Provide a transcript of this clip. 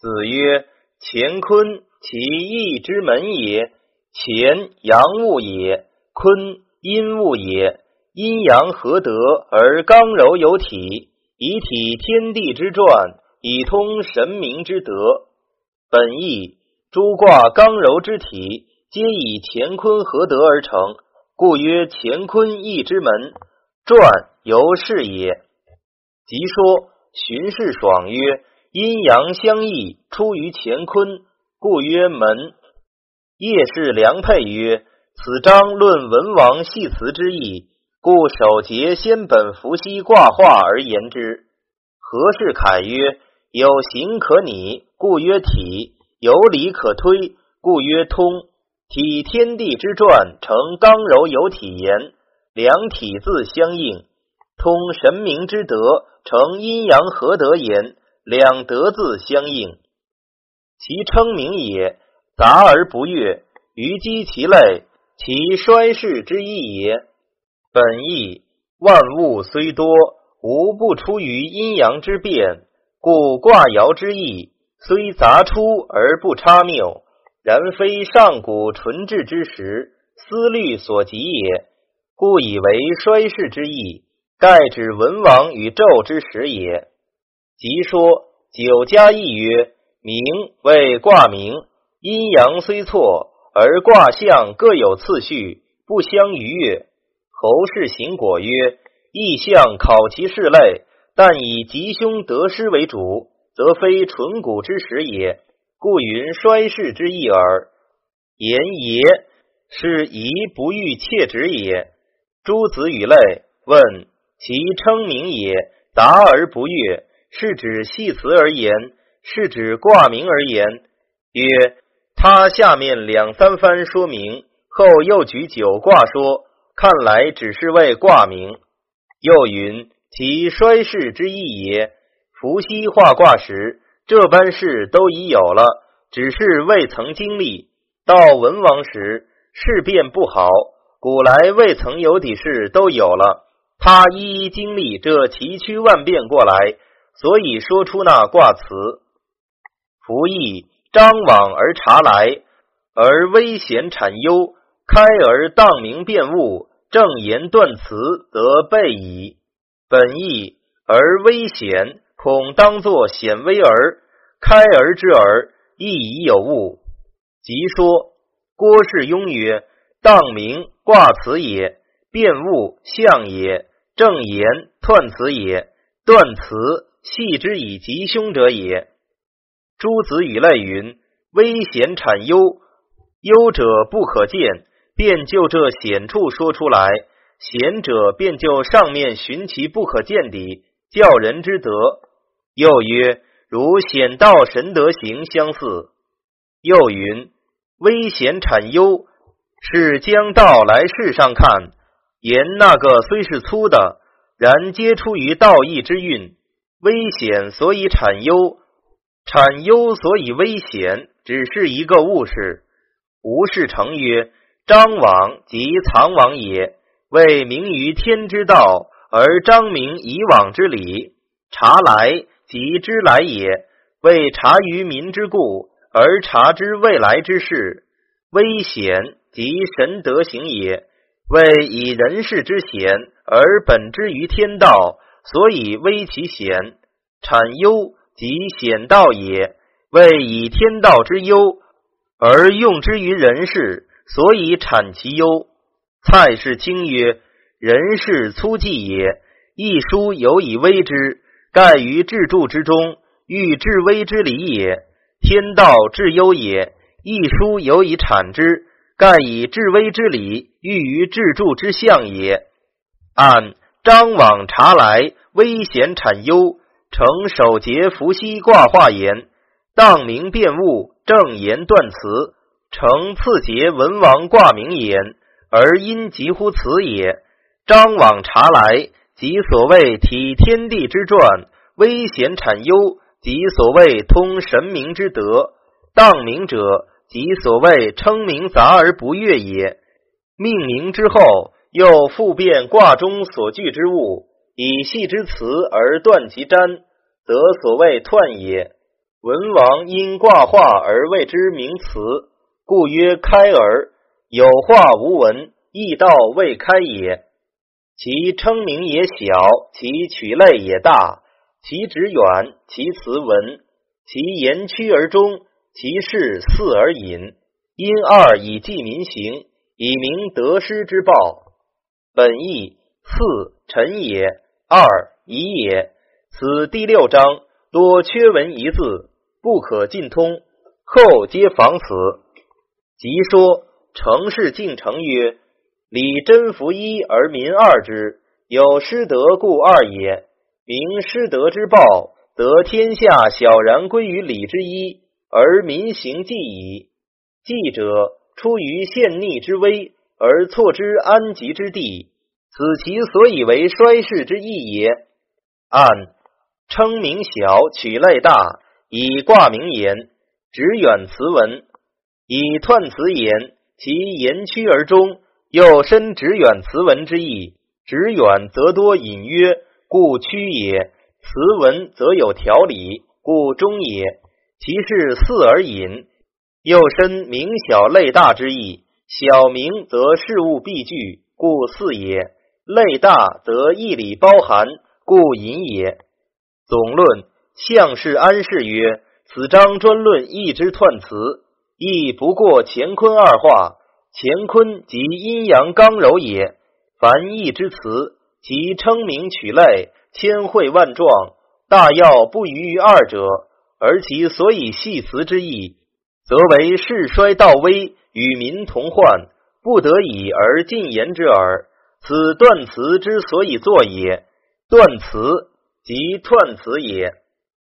子曰：乾坤其义之门也。乾阳物也，坤阴物也。阴阳合德而刚柔有体，以体天地之转，以通神明之德。本义诸卦刚柔之体，皆以乾坤合德而成，故曰乾坤义之门。转由是也。即说荀氏爽曰：阴阳相异，出于乾坤，故曰门。叶氏良配曰：此章论文王系辞之意，故首节先本伏羲卦画而言之。何氏凯曰：有形可拟，故曰体；有理可推，故曰通。体天地之转，成刚柔有体言，两体字相应；通神明之德。成阴阳合德言，两德字相应，其称名也。杂而不悦，于积其类，其衰世之意也。本意万物虽多，无不出于阴阳之变，故卦爻之意虽杂出而不差谬，然非上古纯质之时思虑所及也，故以为衰世之意。盖指文王与纣之时也。即说九家义曰：名为卦名，阴阳虽错，而卦象各有次序，不相逾越。侯氏行果曰：意象考其事类，但以吉凶得失为主，则非纯古之时也。故云衰世之意耳。言也是宜不欲切止也。诸子语类问。其称名也，达而不悦，是指系辞而言，是指卦名而言。曰：他下面两三番说明后，又举九卦说，看来只是为卦名。又云：其衰世之意也。伏羲画卦时，这般事都已有了，只是未曾经历。到文王时，事变不好，古来未曾有的事都有了。他一一经历这崎岖万变过来，所以说出那卦辞：夫义张往而察来，而危险产忧；开而荡明辨物，正言断辞，则备矣。本义而危险，恐当作显微而开而之而亦已有物。即说郭氏庸曰：荡明卦辞也，辨物象也。正言断辞也，断辞系之以吉凶者也。诸子语类云：危险产忧，忧者不可见，便就这险处说出来；险者便就上面寻其不可见的，教人之德。又曰：如险道神德行相似。又云：危险产忧，是将道来世上看。言那个虽是粗的，然皆出于道义之运。危险所以产忧，产忧所以危险，只是一个物事。吴氏成曰：张往即藏往也，为明于天之道，而张明以往之理。察来即知来也，为察于民之故，而察之未来之事。危险即神德行也。为以人事之险而本之于天道，所以危其险。产忧即险道也。为以天道之忧而用之于人事，所以产其忧。蔡氏清曰：人事粗计也。一书有以危之，盖于治著之中，欲治危之理也。天道治忧也。一书有以产之。盖以治危之理，欲于治著之象也。按张往查来，危险产忧，成首节伏羲卦画言，荡明辨物，正言断辞，成次节文王卦名言，而因急乎此也。张往查来，即所谓体天地之转；危险产忧，即所谓通神明之德。荡明者。即所谓称名杂而不悦也。命名之后，又复变卦中所具之物，以系之辞而断其占，则所谓彖也。文王因卦画而谓之名辞，故曰开而。有画无文，亦道未开也。其称名也小，其取类也大，其旨远，其辞文，其言曲而中，其事四而隐。因二以记民行，以明得失之报。本义四臣也，二仪也。此第六章多缺文一字，不可尽通，后皆仿此。即说。成事敬成曰：“礼真服一而民二之，有失德故二也。明失德之报，得天下小然归于礼之一，而民行祭矣。祭者出于陷逆之危，而错之安吉之地，此其所以为衰世之意也。按称名小，取类大，以挂名言，直远辞文，以彖辞言。”其言曲而中，又深直远词文之意。直远则多隐约，故曲也；词文则有条理，故中也。其是四而隐，又深明小类大之意。小明则事物必具，故四也；类大则义理包含，故隐也。总论相氏安氏曰：此章专论义之断词。亦不过乾坤二化，乾坤即阴阳刚柔也。凡义之词，其称名取类，千汇万状，大要不逾于二者。而其所以系辞之意，则为世衰道危，与民同患，不得已而进言之耳。此断词之所以作也。断词即串词也。